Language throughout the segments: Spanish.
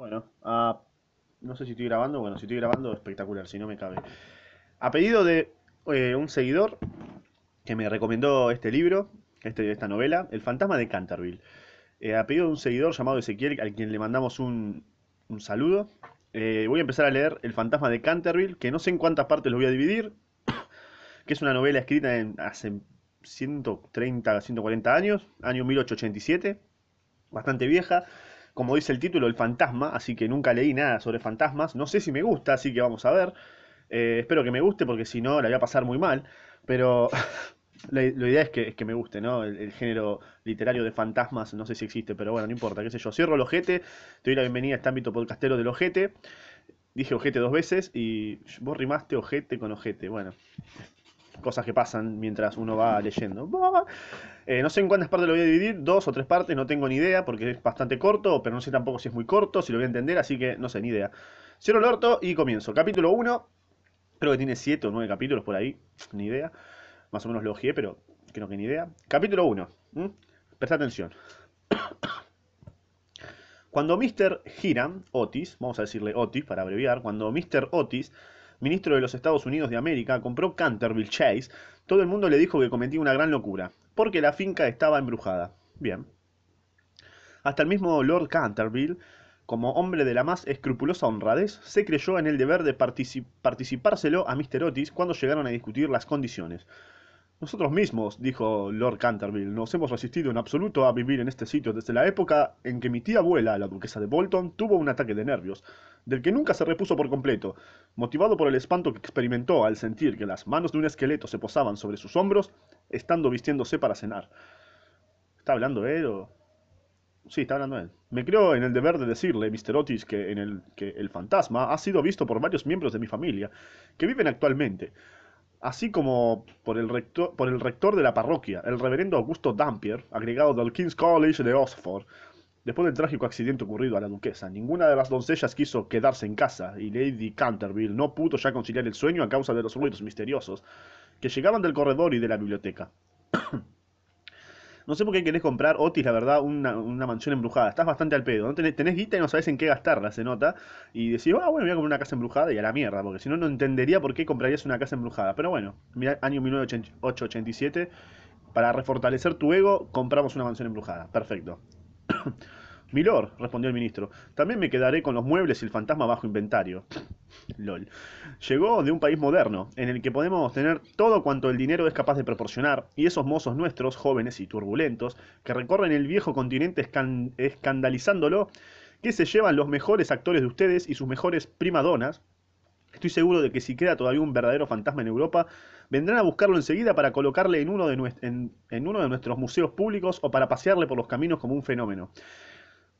Bueno, no sé si estoy grabando. Bueno, si estoy grabando, espectacular, si no me cabe. A pedido de eh, un seguidor que me recomendó este libro, este, esta novela, El fantasma de Canterville. Eh, a pedido de un seguidor llamado Ezequiel, al quien le mandamos un, un saludo. eh, voy a empezar a leer El fantasma de Canterville, que no sé en cuántas partes lo voy a dividir, que es una novela escrita en, hace 130, 140 años, año 1887, bastante vieja. Como dice el título, el fantasma, así que nunca leí nada sobre fantasmas. No sé si me gusta, así que vamos a ver. Eh, espero que me guste porque si no la voy a pasar muy mal. Pero la, idea es que, es que me guste, ¿no? El, el género literario de fantasmas, no sé si existe, pero bueno, no importa, qué sé yo. Cierro el ojete, te doy la bienvenida a este ámbito podcastero del ojete. Dije ojete dos veces y vos rimaste ojete con ojete. Bueno, cosas que pasan mientras uno va leyendo. Eh, no sé en cuántas partes lo voy a dividir, dos o tres partes, no tengo ni idea, porque es bastante corto, pero no sé tampoco si es muy corto, si lo voy a entender, así que no sé, ni idea. Cierro el orto y comienzo. Capítulo uno creo que tiene siete o nueve capítulos por ahí, ni idea. Más o menos lo ojeé, pero creo que ni idea. Capítulo 1. Presta atención. Cuando Mr. Hiram Otis, vamos a decirle Otis para abreviar, cuando Mr. Otis, ministro de los Estados Unidos de América, compró Canterville Chase, todo el mundo le dijo que cometía una gran locura, porque la finca estaba embrujada. Bien. Hasta el mismo Lord Canterville, como hombre de la más escrupulosa honradez, se creyó en el deber de partici- participárselo a Mr. Otis cuando llegaron a discutir las condiciones. Nosotros mismos, dijo Lord Canterville, nos hemos resistido en absoluto a vivir en este sitio desde la época en que mi tía abuela, la duquesa de Bolton, tuvo un ataque de nervios, del que nunca se repuso por completo, motivado por el espanto que experimentó al sentir que las manos de un esqueleto se posaban sobre sus hombros, estando vistiéndose para cenar. ¿Está hablando él o...? Sí, está hablando él. Me creo en el deber de decirle, Mr. Otis, que, que el fantasma ha sido visto por varios miembros de mi familia, que viven actualmente, así como por el, rector, por el rector de la parroquia, el reverendo Augusto Dampier, agregado del King's College de Oxford. Después del trágico accidente ocurrido a la duquesa, ninguna de las doncellas quiso quedarse en casa, y Lady Canterville no pudo ya conciliar el sueño a causa de los ruidos misteriosos que llegaban del corredor y de la biblioteca. No sé por qué querés comprar, Otis, la verdad, una, mansión embrujada. Estás bastante al pedo. ¿no? Tenés, tenés guita y no sabés en qué gastarla, se nota. Y decís, ah, bueno, voy a comprar una casa embrujada y a la mierda, porque si no, no entendería por qué comprarías una casa embrujada. Pero bueno, mira, año 1887, para refortalecer tu ego, compramos una mansión embrujada. Perfecto. Milord, respondió el ministro, también me quedaré con los muebles y el fantasma bajo inventario. LOL. Llegó de un país moderno, en el que podemos tener todo cuanto el dinero es capaz de proporcionar, y esos mozos nuestros, jóvenes y turbulentos, que recorren el viejo continente escan- escandalizándolo, que se llevan los mejores actores de ustedes y sus mejores primadonas, Estoy seguro de que si queda todavía un verdadero fantasma en Europa, vendrán a buscarlo enseguida para colocarle en uno de nuestros museos públicos o para pasearle por los caminos como un fenómeno.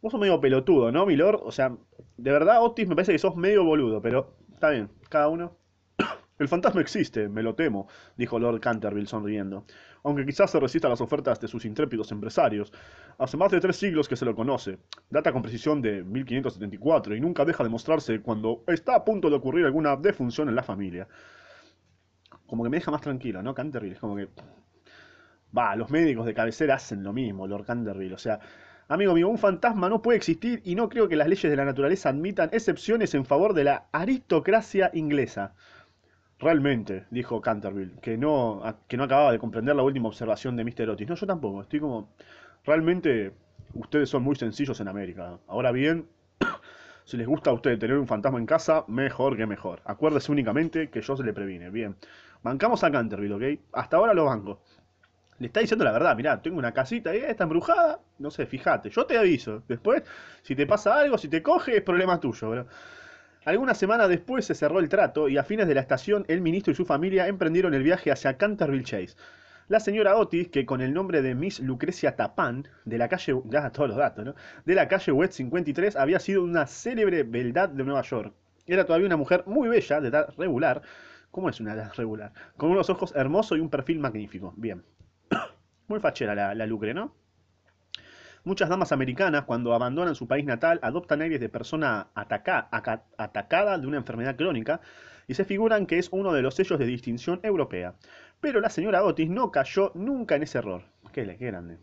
Vos sos medio pelotudo, ¿no, Milord? O sea, de verdad, Otis, me parece que sos medio boludo, pero está bien, cada uno. El fantasma existe, me lo temo, dijo Lord Canterville sonriendo, aunque quizás se resista a las ofertas de sus intrépidos empresarios. Hace más de tres siglos que se lo conoce, data con precisión de 1574 y nunca deja de mostrarse cuando está a punto de ocurrir alguna defunción en la familia. Como que me deja más tranquilo, ¿no? Canterville es como que... Va, los médicos de cabecera hacen lo mismo, Lord Canterville, o sea... Amigo mío, un fantasma no puede existir y no creo que las leyes de la naturaleza admitan excepciones en favor de la aristocracia inglesa. Realmente, dijo Canterville, que no, que no acababa de comprender la última observación de Mr. Otis. No, yo tampoco, estoy como... Realmente, ustedes son muy sencillos en América. Ahora bien, si les gusta a ustedes tener un fantasma en casa, mejor que mejor. Acuérdese únicamente que yo se le previne. Bien. Bancamos a Canterville, ¿ok? Hasta ahora lo banco. Le está diciendo la verdad, mirá, tengo una casita ahí, está embrujada, no sé, fíjate, yo te aviso. Después, si te pasa algo, si te coge, es problema tuyo, bro. Algunas semanas después se cerró el trato y a fines de la estación el ministro y su familia emprendieron el viaje hacia Canterville Chase. La señora Otis, que con el nombre de Miss Lucrecia Tapán, de la calle, ya todos los datos, ¿no? De la calle West 53, había sido una célebre beldad de Nueva York. Era todavía una mujer muy bella, de edad regular. ¿Cómo es una edad regular? Con unos ojos hermosos y un perfil magnífico. Bien. Muy fachera la, la Lucre, ¿no? Muchas damas americanas, cuando abandonan su país natal, adoptan aires de persona ataca- aca- atacada de una enfermedad crónica y se figuran que es uno de los sellos de distinción europea. Pero la señora Otis no cayó nunca en ese error. Qué, qué grande.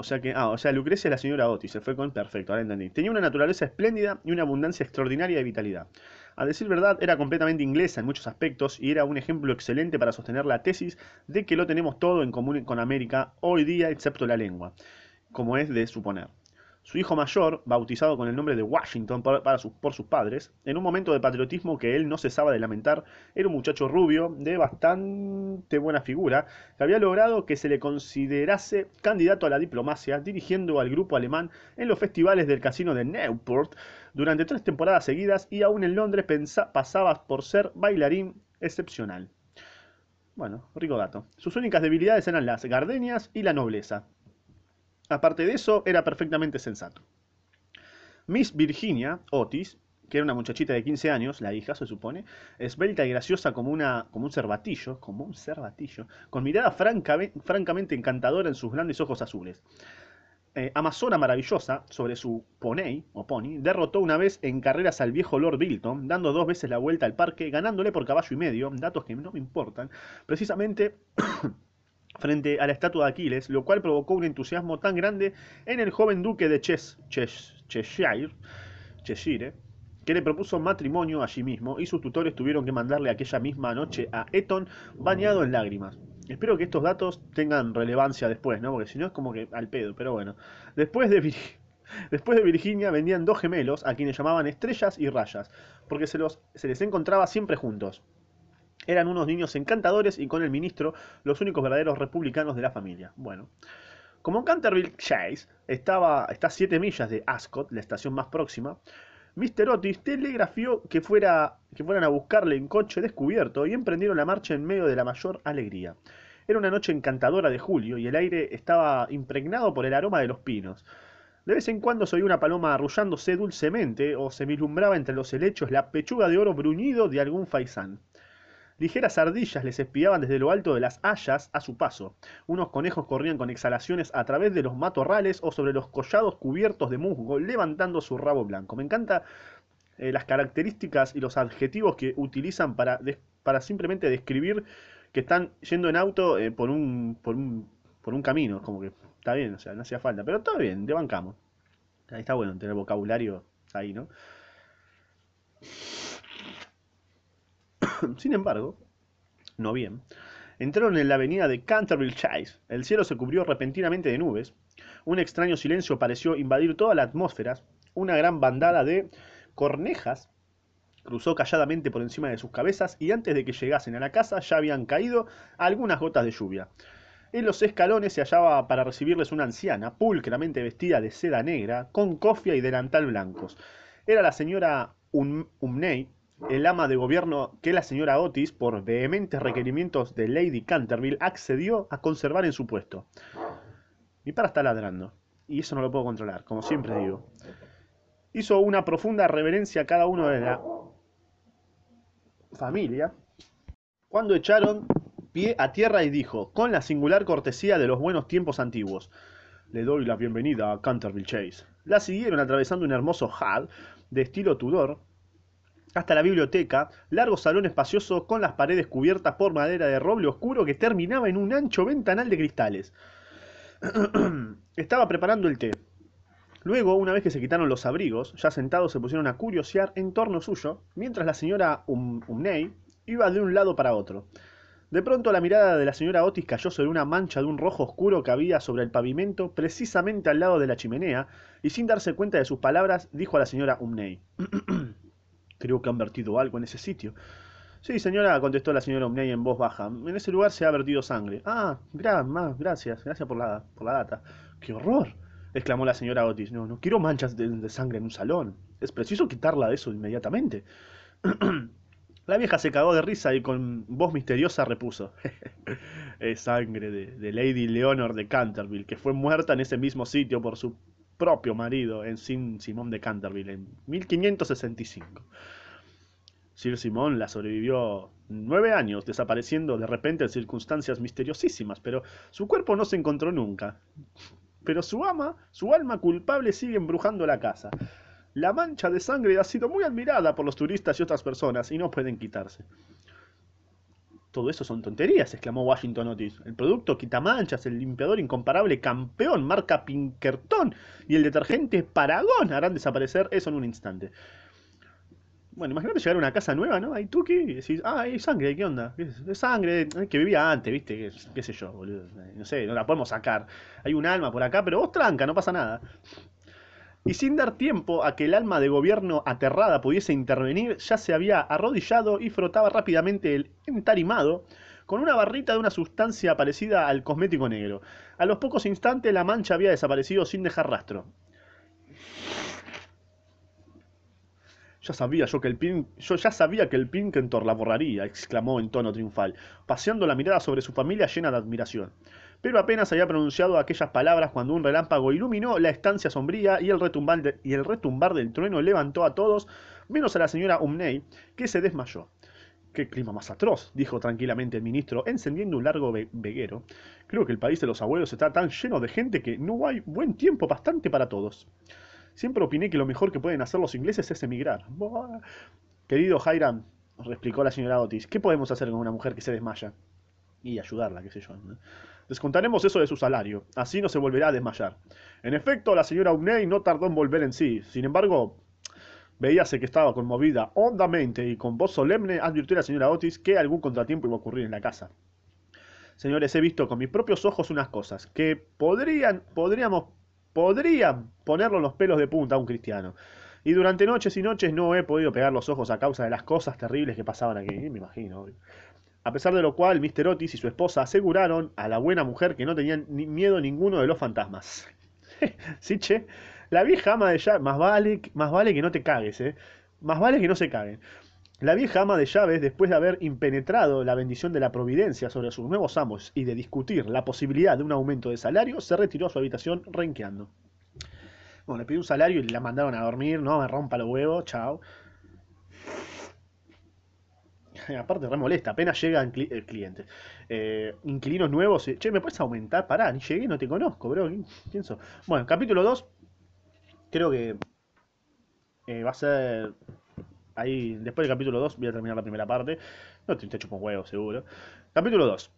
O sea que, ah, o sea, Lucrecia es la señora Otis, se fue con perfecto, ahora entendí. Tenía una naturaleza espléndida y una abundancia extraordinaria de vitalidad. A decir verdad, era completamente inglesa en muchos aspectos y era un ejemplo excelente para sostener la tesis de que lo tenemos todo en común con América hoy día, excepto la lengua, como es de suponer. Su hijo mayor, bautizado con el nombre de Washington por, sus padres, en un momento de patriotismo que él no cesaba de lamentar, era un muchacho rubio, de bastante buena figura, que había logrado que se le considerase candidato a la diplomacia, dirigiendo al grupo alemán en los festivales del casino de Newport durante tres temporadas seguidas y aún en Londres pasaba por ser bailarín excepcional. Bueno, rico dato. Sus únicas debilidades eran las gardenias y la nobleza. Aparte de eso, era perfectamente sensato. Miss Virginia Otis, que era una muchachita de 15 años, la hija se supone, esbelta y graciosa como, una, como un cervatillo, como un cervatillo, con mirada francamente encantadora en sus grandes ojos azules. Eh, Amazona maravillosa, sobre su poney, o pony, derrotó una vez en carreras al viejo Lord Bilton, dando dos veces la vuelta al parque, ganándole por caballo y medio, datos que no me importan, precisamente frente a la estatua de Aquiles, lo cual provocó un entusiasmo tan grande en el joven duque de Cheshire, que le propuso matrimonio allí mismo y sus tutores tuvieron que mandarle aquella misma noche a Eton bañado en lágrimas. Espero que estos datos tengan relevancia después, ¿no? Porque si no es como que al pedo, pero bueno. Después de, Después de Virginia vendían dos gemelos a quienes llamaban estrellas y rayas, porque se, los, se les encontraba siempre juntos. Eran unos niños encantadores y con el ministro los únicos verdaderos republicanos de la familia. Bueno, como Canterville Chase estaba, está a 7 millas de Ascot, la estación más próxima, Mr. Otis telegrafió que, fuera, que fueran a buscarle en coche descubierto y emprendieron la marcha en medio de la mayor alegría. Era una noche encantadora de julio y el aire estaba impregnado por el aroma de los pinos. De vez en cuando se oía una paloma arrullándose dulcemente o se vislumbraba entre los helechos la pechuga de oro bruñido de algún faisán. Ligeras ardillas les espiaban desde lo alto de las hayas a su paso. Unos conejos corrían con exhalaciones a través de los matorrales o sobre los collados cubiertos de musgo, levantando su rabo blanco. Me encanta eh, las características y los adjetivos que utilizan para, para simplemente describir que están yendo en auto eh, por, un, por, un, por un camino. Como que está bien, o sea, no hacía falta. Pero todo bien, te bancamos. Ahí está bueno tener vocabulario ahí, ¿no? Sin embargo, no bien, entraron en la avenida de Canterville Chase. El cielo se cubrió repentinamente de nubes. Un extraño silencio pareció invadir toda la atmósfera. Una gran bandada de cornejas cruzó calladamente por encima de sus cabezas y antes de que llegasen a la casa ya habían caído algunas gotas de lluvia. En los escalones se hallaba para recibirles una anciana, pulcramente vestida de seda negra, con cofia y delantal blancos. Era la señora Umney, el ama de gobierno que la señora Otis, por vehementes requerimientos de Lady Canterville, accedió a conservar en su puesto. Mi para está ladrando, y eso no lo puedo controlar, como siempre digo. Hizo una profunda reverencia a cada uno de la familia cuando echaron pie a tierra y dijo, con la singular cortesía de los buenos tiempos antiguos, le doy la bienvenida a Canterville Chase. La siguieron atravesando un hermoso hall de estilo Tudor, hasta la biblioteca, largo salón espacioso con las paredes cubiertas por madera de roble oscuro que terminaba en un ancho ventanal de cristales. Estaba preparando el té. Luego, una vez que se quitaron los abrigos, ya sentados se pusieron a curiosear en torno suyo, mientras la señora um Umney iba de un lado para otro. De pronto la mirada de la señora Otis cayó sobre una mancha de un rojo oscuro que había sobre el pavimento, precisamente al lado de la chimenea, y sin darse cuenta de sus palabras, dijo a la señora Umney. Creo que han vertido algo en ese sitio. Sí, señora, contestó la señora Omney en voz baja. En ese lugar se ha vertido sangre. Ah, gracias, gracias por la, por la data. ¡Qué horror! exclamó la señora Otis. No, no quiero manchas de, sangre en un salón. Es preciso quitarla de eso inmediatamente. la vieja se cagó de risa y con voz misteriosa repuso. es sangre de, de Lady Leonor de Canterville, que fue muerta en ese mismo sitio por su propio marido en Simón de Canterville en 1565. Sir Simón la sobrevivió nueve años, desapareciendo de repente en circunstancias misteriosísimas, pero su cuerpo no se encontró nunca. Pero su ama, su alma culpable sigue embrujando la casa. La mancha de sangre ha sido muy admirada por los turistas y otras personas y no pueden quitarse. Todo eso son tonterías, exclamó Washington Otis. El producto quitamanchas, el limpiador incomparable campeón, marca Pinkerton y el detergente Paragon harán desaparecer eso en un instante. Bueno, imagínate llegar a una casa nueva, ¿no? Hay Tuki y decís, ah, hay sangre, ¿qué onda? Es sangre que vivía antes, ¿viste? ¿Qué, sé yo, boludo? No sé, no la podemos sacar. Hay un alma por acá, pero vos tranca, no pasa nada. Y sin dar tiempo a que el alma de gobierno aterrada pudiese intervenir, ya se había arrodillado y frotaba rápidamente el entarimado con una barrita de una sustancia parecida al cosmético negro. A los pocos instantes la mancha había desaparecido sin dejar rastro. Ya sabía yo que el pin... yo ya sabía que el Pinkentor la borraría, exclamó en tono triunfal, paseando la mirada sobre su familia llena de admiración pero apenas había pronunciado aquellas palabras cuando un relámpago iluminó la estancia sombría y el retumbar, del trueno levantó a todos, menos a la señora Umney, que se desmayó. Qué clima más atroz, dijo tranquilamente el ministro, encendiendo un largo veguero. Creo que el país de los abuelos está tan lleno de gente que no hay buen tiempo bastante para todos. Siempre opiné que lo mejor que pueden hacer los ingleses es emigrar. Querido Hiram, replicó la señora Otis, ¿qué podemos hacer con una mujer que se desmaya? Y ayudarla, qué sé yo. Descontaremos eso de su salario, así no se volverá a desmayar. En efecto, la señora Uney no tardó en volver en sí. Sin embargo, veíase que estaba conmovida hondamente y con voz solemne advirtió a la señora Otis que algún contratiempo iba a ocurrir en la casa. Señores, he visto con mis propios ojos unas cosas que podrían, podríamos, podrían ponerlo los pelos de punta a un cristiano. Y durante noches y noches no he podido pegar los ojos a causa de las cosas terribles que pasaban aquí, me imagino. A pesar de lo cual, Mr. Otis y su esposa aseguraron a la buena mujer que no tenían miedo ninguno de los fantasmas. sí, che. La vieja ama de llaves, más vale, más vale que no te cagues, eh. Más vale que no se caguen. La vieja ama de llaves, después de haber impenetrado la bendición de la providencia sobre sus nuevos amos y de discutir la posibilidad de un aumento de salario, se retiró a su habitación renqueando. Bueno, le pidió un salario y la mandaron a dormir, no me rompa los huevos, chao. aparte re molesta, apenas llega el cliente. Eh, inquilinos nuevos, eh, che, ¿me puedes aumentar? Pará, ni llegué, no te conozco, bro. Pienso. Bueno, capítulo 2, creo que eh, va a ser ahí, después del capítulo 2 voy a terminar la primera parte. No te, te chupo un huevo, seguro. Capítulo 2.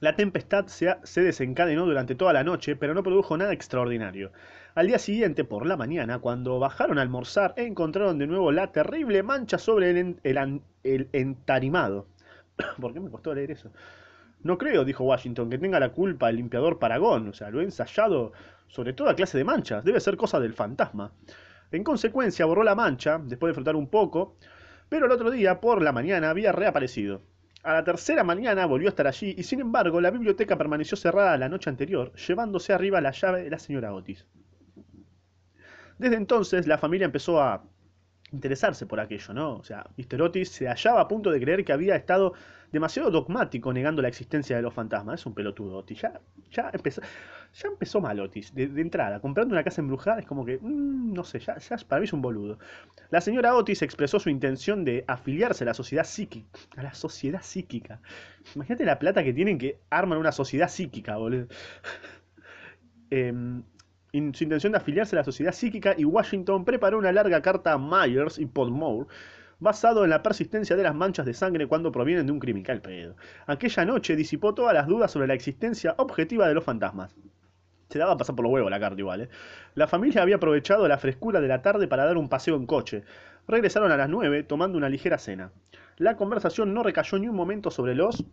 La tempestad se, desencadenó durante toda la noche, pero no produjo nada extraordinario. Al día siguiente, por la mañana, cuando bajaron a almorzar, encontraron de nuevo la terrible mancha sobre el, entarimado. ¿Por qué me costó leer eso? No creo, dijo Washington, que tenga la culpa el limpiador Paragón. O sea, lo he ensayado sobre toda clase de manchas. Debe ser cosa del fantasma. En consecuencia, borró la mancha, después de frotar un poco, pero el otro día, por la mañana, había reaparecido. A la tercera mañana volvió a estar allí y sin embargo la biblioteca permaneció cerrada la noche anterior, llevándose arriba la llave de la señora Otis. Desde entonces la familia empezó a interesarse por aquello, ¿no? O sea, Mr. Otis se hallaba a punto de creer que había estado demasiado dogmático negando la existencia de los fantasmas. Es un pelotudo, Otis. Ya, ya, empezó, ya empezó mal, Otis. De, entrada, comprando una casa embrujada es como que, mm, no sé, ya, para mí es un boludo. La señora Otis expresó su intención de afiliarse a la sociedad psíquica. A la sociedad psíquica. Imagínate la plata que tienen que arman una sociedad psíquica, boludo. eh, su intención de afiliarse a la sociedad psíquica y Washington preparó una larga carta a Myers y Podmore basado en la persistencia de las manchas de sangre cuando provienen de un criminal pedo. Aquella noche disipó todas las dudas sobre la existencia objetiva de los fantasmas. Se daba a pasar por los huevos la carta igual, ¿eh? La familia había aprovechado la frescura de la tarde para dar un paseo en coche. Regresaron a las 9 tomando una ligera cena. La conversación no recayó ni un momento sobre los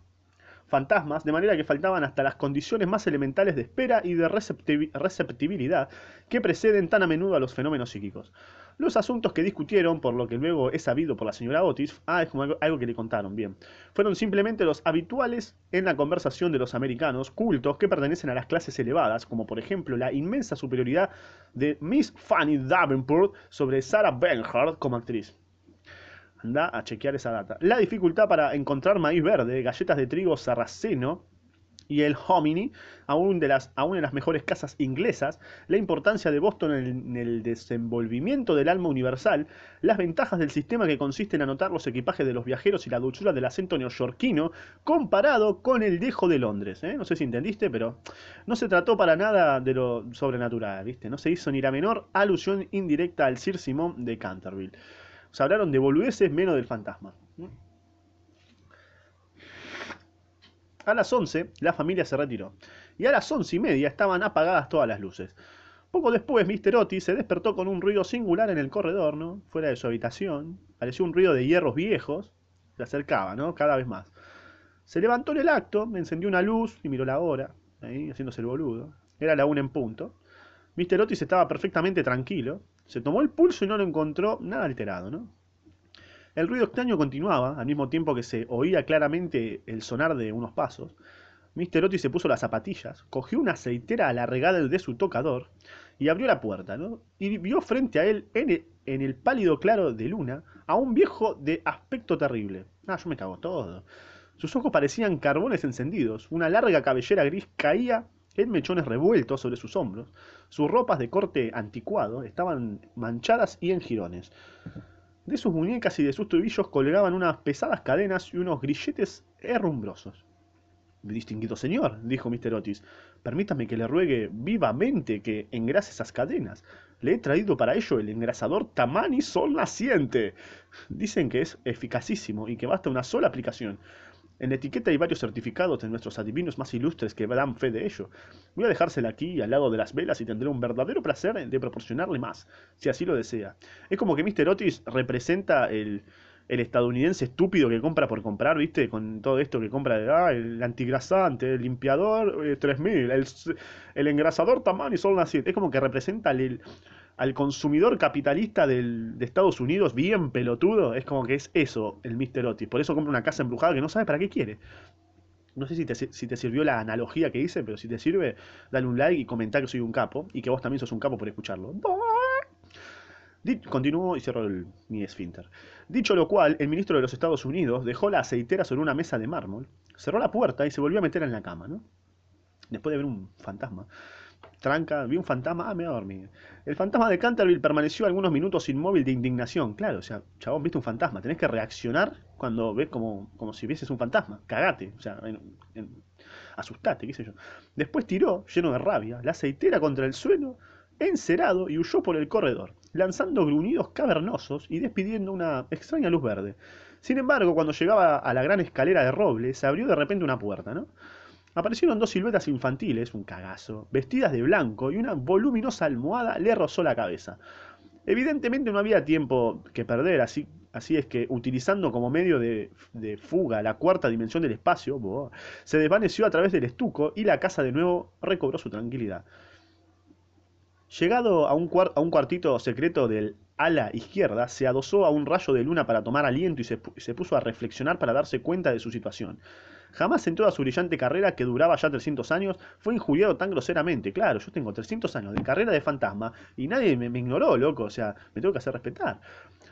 fantasmas, de manera que faltaban hasta las condiciones más elementales de espera y de receptibilidad que preceden tan a menudo a los fenómenos psíquicos. Los asuntos que discutieron, por lo que luego es sabido por la señora Otis, ah, es como algo, que le contaron, bien, fueron simplemente los habituales en la conversación de los americanos cultos que pertenecen a las clases elevadas, como por ejemplo la inmensa superioridad de Miss Fanny Davenport sobre Sarah Bernhardt como actriz. Anda a chequear esa data. La dificultad para encontrar maíz verde, galletas de trigo sarraceno y el hominy, aún, de las, en las mejores casas inglesas, la importancia de Boston en el, desenvolvimiento del alma universal, las ventajas del sistema que consiste en anotar los equipajes de los viajeros y la dulzura del acento neoyorquino comparado con el dejo de Londres. ¿eh? No sé si entendiste, pero no se trató para nada de lo sobrenatural, ¿viste? No se hizo ni la menor alusión indirecta al Sir Simón de Canterville. Se hablaron de boludeces menos del fantasma. A las 11 la familia se retiró y a las once y media estaban apagadas todas las luces. Poco después, Mr. Otis se despertó con un ruido singular en el corredor, ¿no? Fuera de su habitación. Pareció un ruido de hierros viejos. Se acercaba, ¿no? Cada vez más. Se levantó en el acto, encendió una luz y miró la hora, ahí, haciéndose el boludo. Era la una en punto. Mr. Otis estaba perfectamente tranquilo. Se tomó el pulso y no lo encontró nada alterado, ¿no? El ruido extraño continuaba, al mismo tiempo que se oía claramente el sonar de unos pasos. Mr. Otis se puso las zapatillas, cogió una aceitera alargada de su tocador y abrió la puerta, ¿no? Y vio frente a él, en el, pálido claro de luna, a un viejo de aspecto terrible. Ah, yo me cago todo. Sus ojos parecían carbones encendidos, una larga cabellera gris caía en mechones revueltos sobre sus hombros, sus ropas de corte anticuado estaban manchadas y en jirones. De sus muñecas y de sus tobillos colgaban unas pesadas cadenas y unos grilletes herrumbrosos. Distinguido señor, dijo Mr. Otis, permítame que le ruegue vivamente que engrase esas cadenas. Le he traído para ello el engrasador Tamani Sol Naciente. Dicen que es eficacísimo y que basta una sola aplicación. En la etiqueta hay varios certificados de nuestros adivinos más ilustres que dan fe de ello. Voy a dejársela aquí al lado de las velas y tendré un verdadero placer de proporcionarle más, si así lo desea. Es como que Mr. Otis representa el, el estadounidense estúpido que compra por comprar, ¿viste? Con todo esto que compra de, ah, el antigrasante, el limpiador 3000, eh, el, el engrasador Tamani Sol Naciente. Es como que representa al, al consumidor capitalista del, de Estados Unidos bien pelotudo. Es como que es eso el Mr. Otis. Por eso compra una casa embrujada que no sabe para qué quiere. No sé si te, si te, sirvió la analogía que hice, pero si te sirve, dale un like y comenta que soy un capo y que vos también sos un capo por escucharlo. Continuó y cerró mi esfínter. Dicho lo cual, el ministro de los Estados Unidos dejó la aceitera sobre una mesa de mármol, cerró la puerta y se volvió a meter en la cama, ¿no? Después de ver un fantasma. Tranca, vi un fantasma, ah, me voy a dormir. El fantasma de Canterville permaneció algunos minutos inmóvil de indignación. Claro, o sea, chabón, viste un fantasma. Tenés que reaccionar cuando ves como, como si vieses un fantasma. Cagate, o sea, asustate, qué sé yo. Después tiró, lleno de rabia, la aceitera contra el suelo encerado y huyó por el corredor, lanzando gruñidos cavernosos y despidiendo una extraña luz verde. Sin embargo, cuando llegaba a la gran escalera de roble, se abrió de repente una puerta, ¿no? Aparecieron dos siluetas infantiles, un cagazo, vestidas de blanco y una voluminosa almohada le rozó la cabeza. Evidentemente no había tiempo que perder, así, así es que utilizando como medio de, de fuga la cuarta dimensión del espacio, se desvaneció a través del estuco y la casa de nuevo recobró su tranquilidad. Llegado a un, cuartito secreto del ala izquierda, se adosó a un rayo de luna para tomar aliento y se, se, puso a reflexionar para darse cuenta de su situación. Jamás en toda su brillante carrera, que duraba ya 300 años, fue injuriado tan groseramente. Claro, yo tengo 300 años de carrera de fantasma y nadie me, me ignoró, loco, o sea, me tengo que hacer respetar.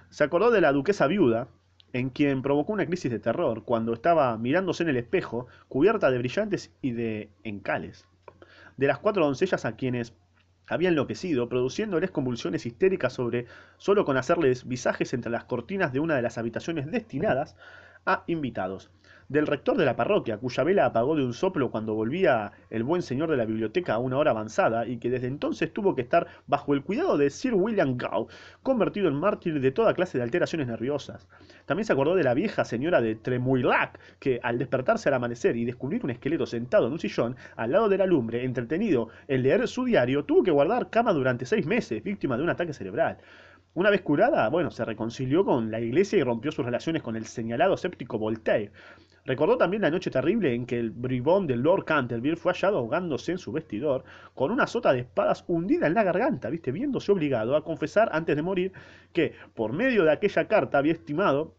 Se acordó de la duquesa viuda, en quien provocó una crisis de terror cuando estaba mirándose en el espejo, cubierta de brillantes y de encales. De las cuatro doncellas a quienes había enloquecido, produciéndoles convulsiones histéricas sobre solo con hacerles visajes entre las cortinas de una de las habitaciones destinadas a invitados del rector de la parroquia, cuya vela apagó de un soplo cuando volvía el buen señor de la biblioteca a una hora avanzada y que desde entonces tuvo que estar bajo el cuidado de Sir William Gow, convertido en mártir de toda clase de alteraciones nerviosas. También se acordó de la vieja señora de Tremouillac, que al despertarse al amanecer y descubrir un esqueleto sentado en un sillón al lado de la lumbre, entretenido en leer su diario, tuvo que guardar cama durante seis meses, víctima de un ataque cerebral. Una vez curada, bueno, se reconcilió con la iglesia y rompió sus relaciones con el señalado escéptico Voltaire. Recordó también la noche terrible en que el bribón de Lord Canterville fue hallado ahogándose en su vestidor con una sota de espadas hundida en la garganta, ¿viste? viéndose obligado a confesar antes de morir que por medio de aquella carta había estimado,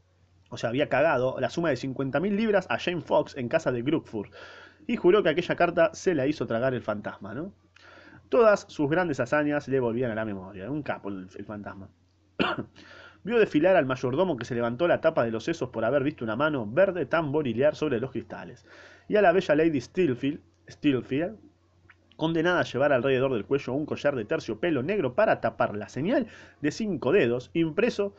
o sea, había cagado la suma de 50.000 libras a Jane Fox en casa de Grookford y juró que aquella carta se la hizo tragar el fantasma, ¿no? Todas sus grandes hazañas le volvían a la memoria, un capo el fantasma. vio desfilar al mayordomo que se levantó la tapa de los sesos por haber visto una mano verde tamborilear sobre los cristales, y a la bella Lady Stillfield, condenada a llevar alrededor del cuello un collar de terciopelo negro para tapar la señal de cinco dedos impreso,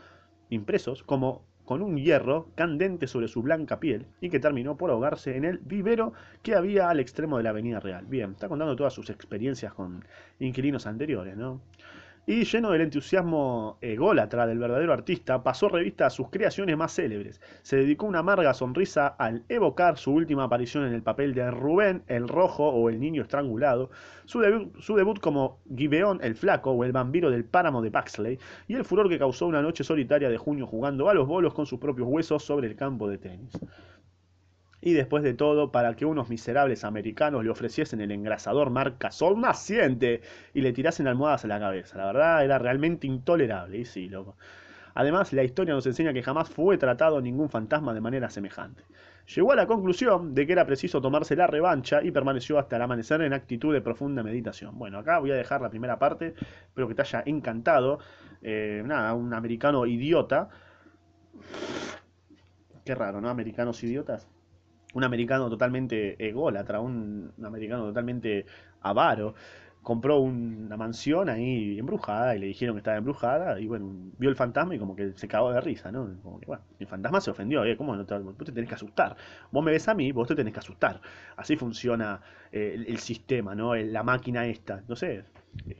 impresos como con un hierro candente sobre su blanca piel y que terminó por ahogarse en el vivero que había al extremo de la avenida real. Bien, está contando todas sus experiencias con inquilinos anteriores, ¿no? Y lleno del entusiasmo ególatra del verdadero artista, pasó revista a sus creaciones más célebres. Se dedicó una amarga sonrisa al evocar su última aparición en el papel de Rubén el Rojo o el Niño Estrangulado, su debut, su debut como Gibeón el Flaco o el Vampiro del Páramo de Baxley, y el furor que causó una noche solitaria de junio jugando a los bolos con sus propios huesos sobre el campo de tenis y después de todo para que unos miserables americanos le ofreciesen el engrasador marca Sol naciente y le tirasen almohadas a la cabeza. La verdad era realmente intolerable, y sí, loco. Además, la historia nos enseña que jamás fue tratado ningún fantasma de manera semejante. Llegó a la conclusión de que era preciso tomarse la revancha y permaneció hasta el amanecer en actitud de profunda meditación. Bueno, acá voy a dejar la primera parte, espero que te haya encantado. Eh, nada, un americano idiota. Qué raro, ¿no? Americanos idiotas un americano totalmente ególatra, un, un americano totalmente avaro, compró una mansión ahí embrujada y le dijeron que estaba embrujada y bueno, vio el fantasma y como que se cagó de risa, ¿no? Como que bueno, el fantasma se ofendió, ¿eh? ¿Cómo no te, vos te tenés que asustar? Vos me ves a mí, vos te tenés que asustar. Así funciona eh, el, el, sistema, ¿no? La máquina esta, no sé.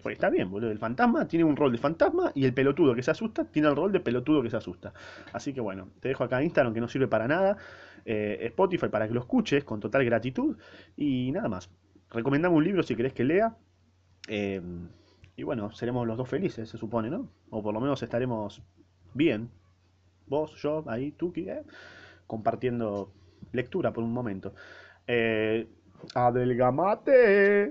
Pues está bien, boludo. El fantasma tiene un rol de fantasma y el pelotudo que se asusta tiene el rol de pelotudo que se asusta. Así que bueno, te dejo acá Instagram que no sirve para nada. Eh, Spotify para que lo escuches con total gratitud. Y nada más. Recomendame un libro si querés que lea. Eh, y bueno, seremos los dos felices, se supone, ¿no? O por lo menos estaremos bien. Vos, yo, ahí, tú, ¿eh? compartiendo lectura por un momento. Eh, adelgamate.